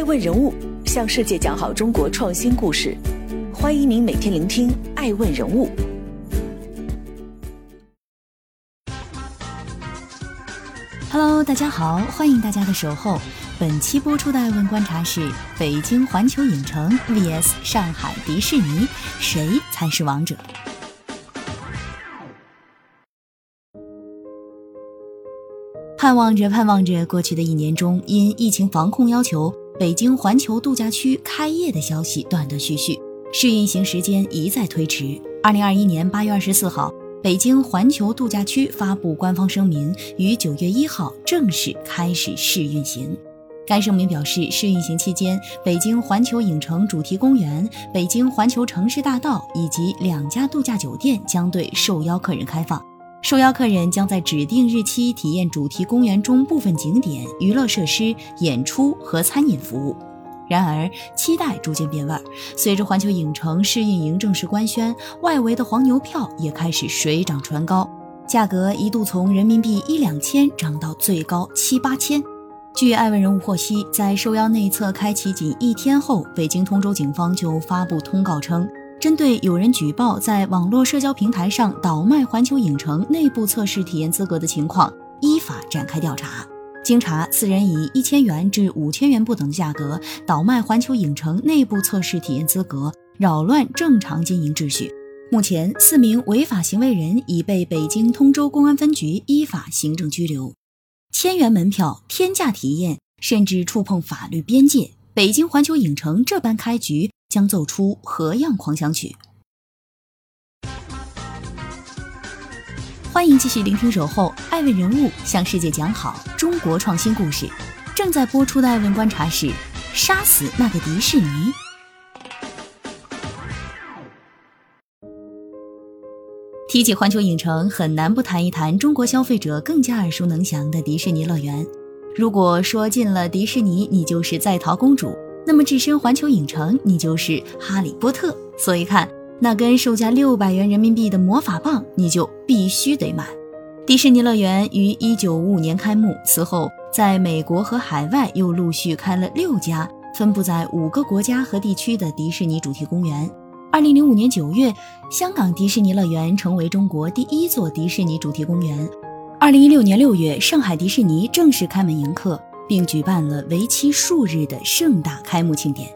爱问人物向世界讲好中国创新故事，欢迎您每天聆听爱问人物。Hello，大家好，欢迎大家的守候。本期播出的爱问观察是：北京环球影城 vs 上海迪士尼，谁才是王者？盼望着，盼望着，过去的一年中，因疫情防控要求，北京环球度假区开业的消息断断续续，试运行时间一再推迟。二零二一年八月二十四号，北京环球度假区发布官方声明，于九月一号正式开始试运行。该声明表示，试运行期间，北京环球影城主题公园、北京环球城市大道以及两家度假酒店将对受邀客人开放。受邀客人将在指定日期体验主题公园中部分景点、娱乐设施、演出和餐饮服务。然而，期待逐渐变味儿。随着环球影城试运营正式官宣，外围的黄牛票也开始水涨船高，价格一度从人民币一两千涨到最高七八千。据爱问人物获悉，在受邀内测开启仅一天后，北京通州警方就发布通告称。针对有人举报在网络社交平台上倒卖环球影城内部测试体验资格的情况，依法展开调查。经查，四人以一千元至五千元不等的价格倒卖环球影城内部测试体验资格，扰乱正常经营秩序。目前，四名违法行为人已被北京通州公安分局依法行政拘留。千元门票、天价体验，甚至触碰法律边界，北京环球影城这般开局。将奏出何样狂想曲？欢迎继续聆听《守候爱问人物》，向世界讲好中国创新故事。正在播出的爱问观察是：杀死那个迪士尼。提起环球影城，很难不谈一谈中国消费者更加耳熟能详的迪士尼乐园。如果说进了迪士尼，你就是在逃公主。那么置身环球影城，你就是哈利波特。所以看那根售价六百元人民币的魔法棒，你就必须得买。迪士尼乐园于一九五五年开幕，此后在美国和海外又陆续开了六家，分布在五个国家和地区的迪士尼主题公园。二零零五年九月，香港迪士尼乐园成为中国第一座迪士尼主题公园。二零一六年六月，上海迪士尼正式开门迎客。并举办了为期数日的盛大开幕庆典。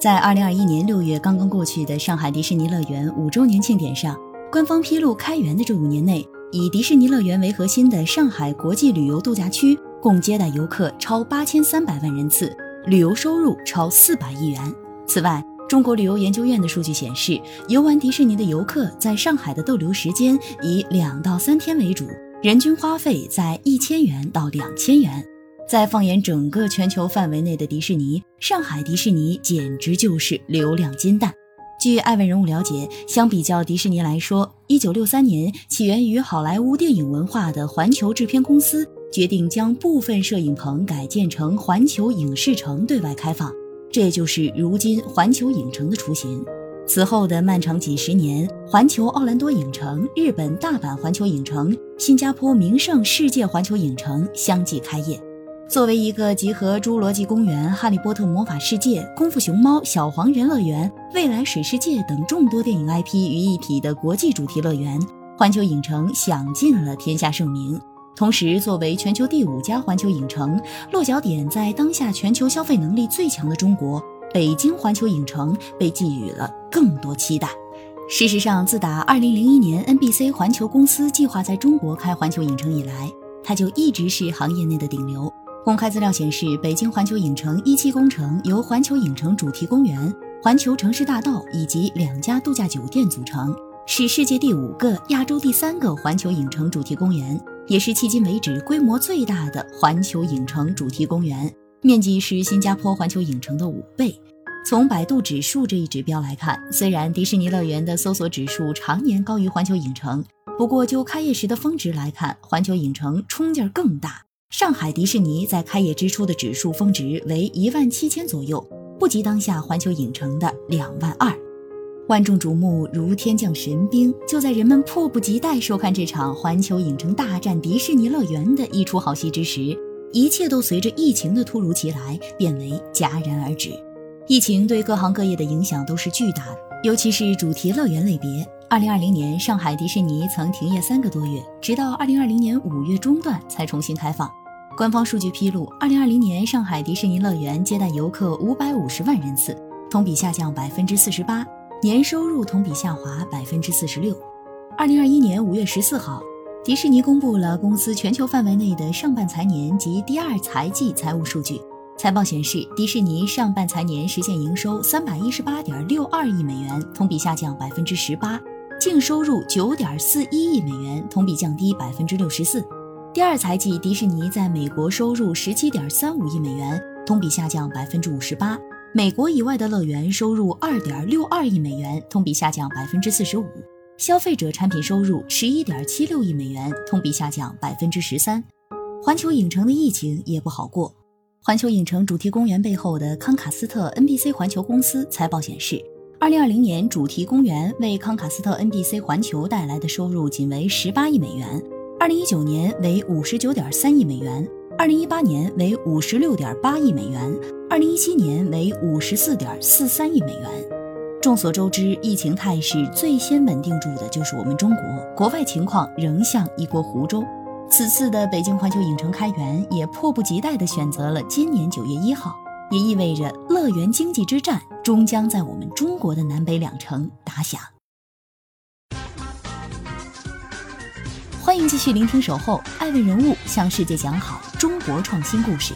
在二零二一年六月刚刚过去的上海迪士尼乐园五周年庆典上，官方披露，开园的这五年内，以迪士尼乐园为核心的上海国际旅游度假区共接待游客超八千三百万人次，旅游收入超四百亿元。此外，中国旅游研究院的数据显示，游玩迪士尼的游客在上海的逗留时间以两到三天为主，人均花费在一千元到两千元。在放眼整个全球范围内的迪士尼，上海迪士尼简直就是流量金蛋。据爱问人物了解，相比较迪士尼来说，一九六三年起源于好莱坞电影文化的环球制片公司决定将部分摄影棚改建成环球影视城对外开放，这就是如今环球影城的雏形。此后的漫长几十年，环球奥兰多影城、日本大阪环球影城、新加坡名胜世界环球影城相继开业。作为一个集合《侏罗纪公园》《哈利波特魔法世界》《功夫熊猫》《小黄人乐园》《未来水世界》等众多电影 IP 于一体的国际主题乐园，环球影城享尽了天下盛名。同时，作为全球第五家环球影城，落脚点在当下全球消费能力最强的中国，北京环球影城被寄予了更多期待。事实上，自打2001年 NBC 环球公司计划在中国开环球影城以来，它就一直是行业内的顶流。公开资料显示，北京环球影城一期工程由环球影城主题公园、环球城市大道以及两家度假酒店组成，是世界第五个、亚洲第三个环球影城主题公园，也是迄今为止规模最大的环球影城主题公园，面积是新加坡环球影城的五倍。从百度指数这一指标来看，虽然迪士尼乐园的搜索指数常年高于环球影城，不过就开业时的峰值来看，环球影城冲劲儿更大。上海迪士尼在开业之初的指数峰值为一万七千左右，不及当下环球影城的两万二。万众瞩目如天降神兵，就在人们迫不及待收看这场环球影城大战迪士尼乐园的一出好戏之时，一切都随着疫情的突如其来变为戛然而止。疫情对各行各业的影响都是巨大的，尤其是主题乐园类别。二零二零年，上海迪士尼曾停业三个多月，直到二零二零年五月中段才重新开放。官方数据披露，二零二零年上海迪士尼乐园接待游客五百五十万人次，同比下降百分之四十八，年收入同比下滑百分之四十六。二零二一年五月十四号，迪士尼公布了公司全球范围内的上半财年及第二财季财务数据。财报显示，迪士尼上半财年实现营收三百一十八点六二亿美元，同比下降百分之十八；净收入九点四一亿美元，同比降低百分之六十四。第二财季，迪士尼在美国收入十七点三五亿美元，同比下降百分之五十八；美国以外的乐园收入二点六二亿美元，同比下降百分之四十五；消费者产品收入十一点七六亿美元，同比下降百分之十三。环球影城的疫情也不好过。环球影城主题公园背后的康卡斯特 NBC 环球公司财报显示，二零二零年主题公园为康卡斯特 NBC 环球带来的收入仅为十八亿美元，二零一九年为五十九点三亿美元，二零一八年为五十六点八亿美元，二零一七年为五十四点四三亿美元。众所周知，疫情态势最先稳定住的就是我们中国，国外情况仍像一锅糊粥。此次的北京环球影城开园，也迫不及待地选择了今年九月一号，也意味着乐园经济之战终将在我们中国的南北两城打响。欢迎继续聆听《守候》，爱问人物向世界讲好中国创新故事。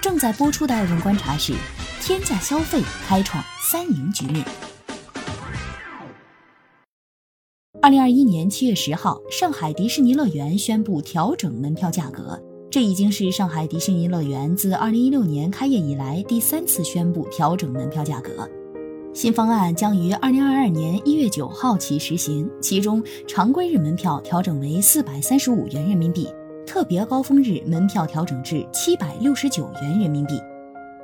正在播出的爱问观察是：天价消费开创三赢局面。二零二一年七月十号，上海迪士尼乐园宣布调整门票价格。这已经是上海迪士尼乐园自二零一六年开业以来第三次宣布调整门票价格。新方案将于二零二二年一月九号起实行，其中常规日门票调整为四百三十五元人民币，特别高峰日门票调整至七百六十九元人民币。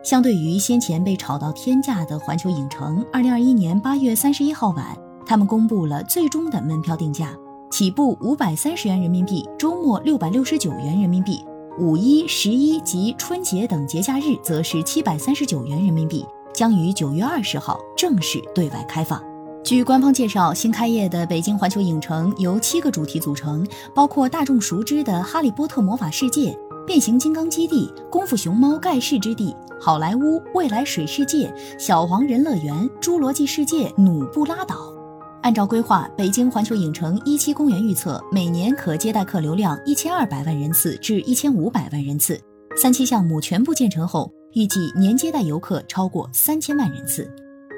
相对于先前被炒到天价的环球影城，二零二一年八月三十一号晚。他们公布了最终的门票定价，起步五百三十元人民币，周末六百六十九元人民币，五一、十一及春节等节假日则是七百三十九元人民币，将于九月二十号正式对外开放。据官方介绍，新开业的北京环球影城由七个主题组成，包括大众熟知的《哈利波特魔法世界》、变形金刚基地、功夫熊猫盖世之地、好莱坞未来水世界、小黄人乐园、侏罗纪世界、努布拉岛。按照规划，北京环球影城一期公园预测每年可接待客流量一千二百万人次至一千五百万人次。三期项目全部建成后，预计年接待游客超过三千万人次。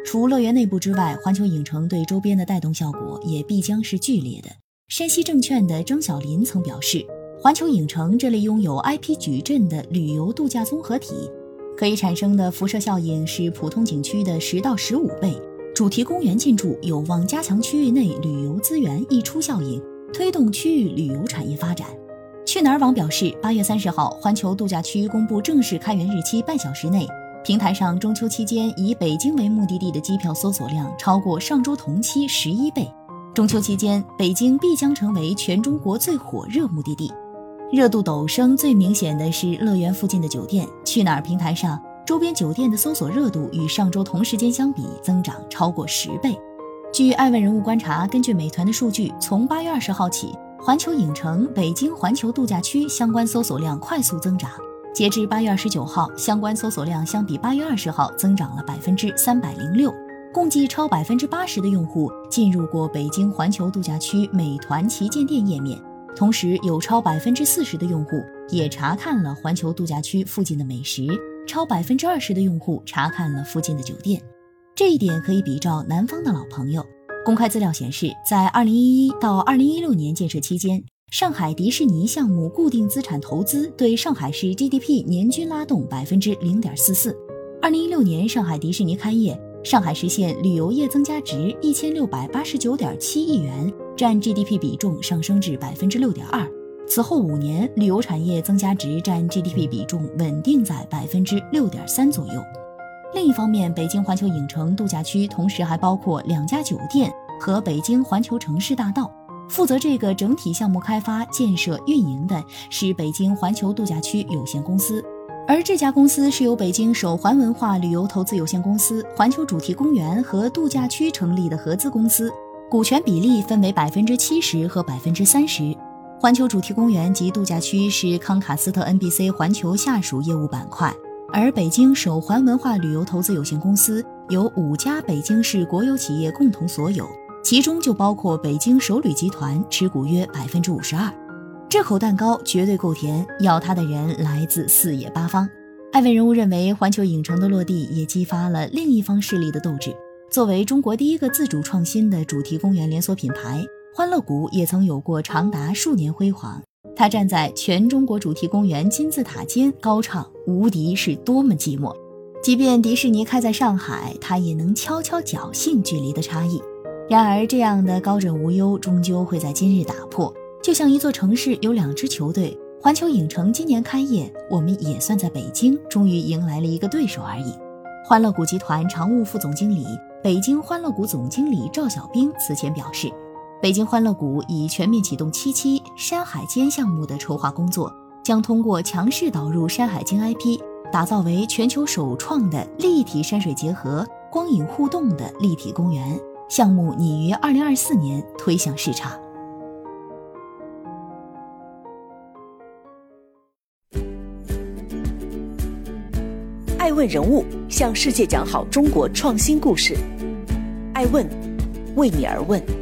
除乐园内部之外，环球影城对周边的带动效果也必将是剧烈的。山西证券的张小林曾表示，环球影城这类拥有 IP 矩阵的旅游度假综合体，可以产生的辐射效应是普通景区的十到十五倍。主题公园进驻有望加强区域内旅游资源溢出效应，推动区域旅游产业发展。去哪儿网表示，八月三十号，环球度假区公布正式开园日期半小时内，平台上中秋期间以北京为目的地的机票搜索量超过上周同期十一倍。中秋期间，北京必将成为全中国最火热目的地。热度陡升最明显的是乐园附近的酒店。去哪儿平台上。周边酒店的搜索热度与上周同时间相比增长超过十倍。据爱问人物观察，根据美团的数据，从八月二十号起，环球影城北京环球度假区相关搜索量快速增长。截至八月二十九号，相关搜索量相比八月二十号增长了百分之三百零六，共计超百分之八十的用户进入过北京环球度假区美团旗舰店页面，同时有超百分之四十的用户也查看了环球度假区附近的美食。超百分之二十的用户查看了附近的酒店，这一点可以比照南方的老朋友。公开资料显示，在二零一一到二零一六年建设期间，上海迪士尼项目固定资产投资对上海市 GDP 年均拉动百分之零点四四。二零一六年上海迪士尼开业，上海实现旅游业增加值一千六百八十九点七亿元，占 GDP 比重上升至百分之六点二。此后五年，旅游产业增加值占 GDP 比重稳定在百分之六点三左右。另一方面，北京环球影城度假区同时还包括两家酒店和北京环球城市大道，负责这个整体项目开发、建设、运营的是北京环球度假区有限公司，而这家公司是由北京首环文化旅游投资有限公司、环球主题公园和度假区成立的合资公司，股权比例分为百分之七十和百分之三十。环球主题公园及度假区是康卡斯特 NBC 环球下属业务板块，而北京首环文化旅游投资有限公司由五家北京市国有企业共同所有，其中就包括北京首旅集团持股约百分之五十二。这口蛋糕绝对够甜，要它的人来自四野八方。艾问人物认为，环球影城的落地也激发了另一方势力的斗志。作为中国第一个自主创新的主题公园连锁品牌。欢乐谷也曾有过长达数年辉煌，他站在全中国主题公园金字塔尖高唱“无敌是多么寂寞”。即便迪士尼开在上海，他也能悄悄侥幸距离的差异。然而，这样的高枕无忧终究会在今日打破。就像一座城市有两支球队，环球影城今年开业，我们也算在北京终于迎来了一个对手而已。欢乐谷集团常务副总经理、北京欢乐谷总经理赵小兵此前表示。北京欢乐谷已全面启动七期山海间项目的筹划工作，将通过强势导入山海经 IP，打造为全球首创的立体山水结合、光影互动的立体公园。项目拟于二零二四年推向市场。爱问人物向世界讲好中国创新故事，爱问为你而问。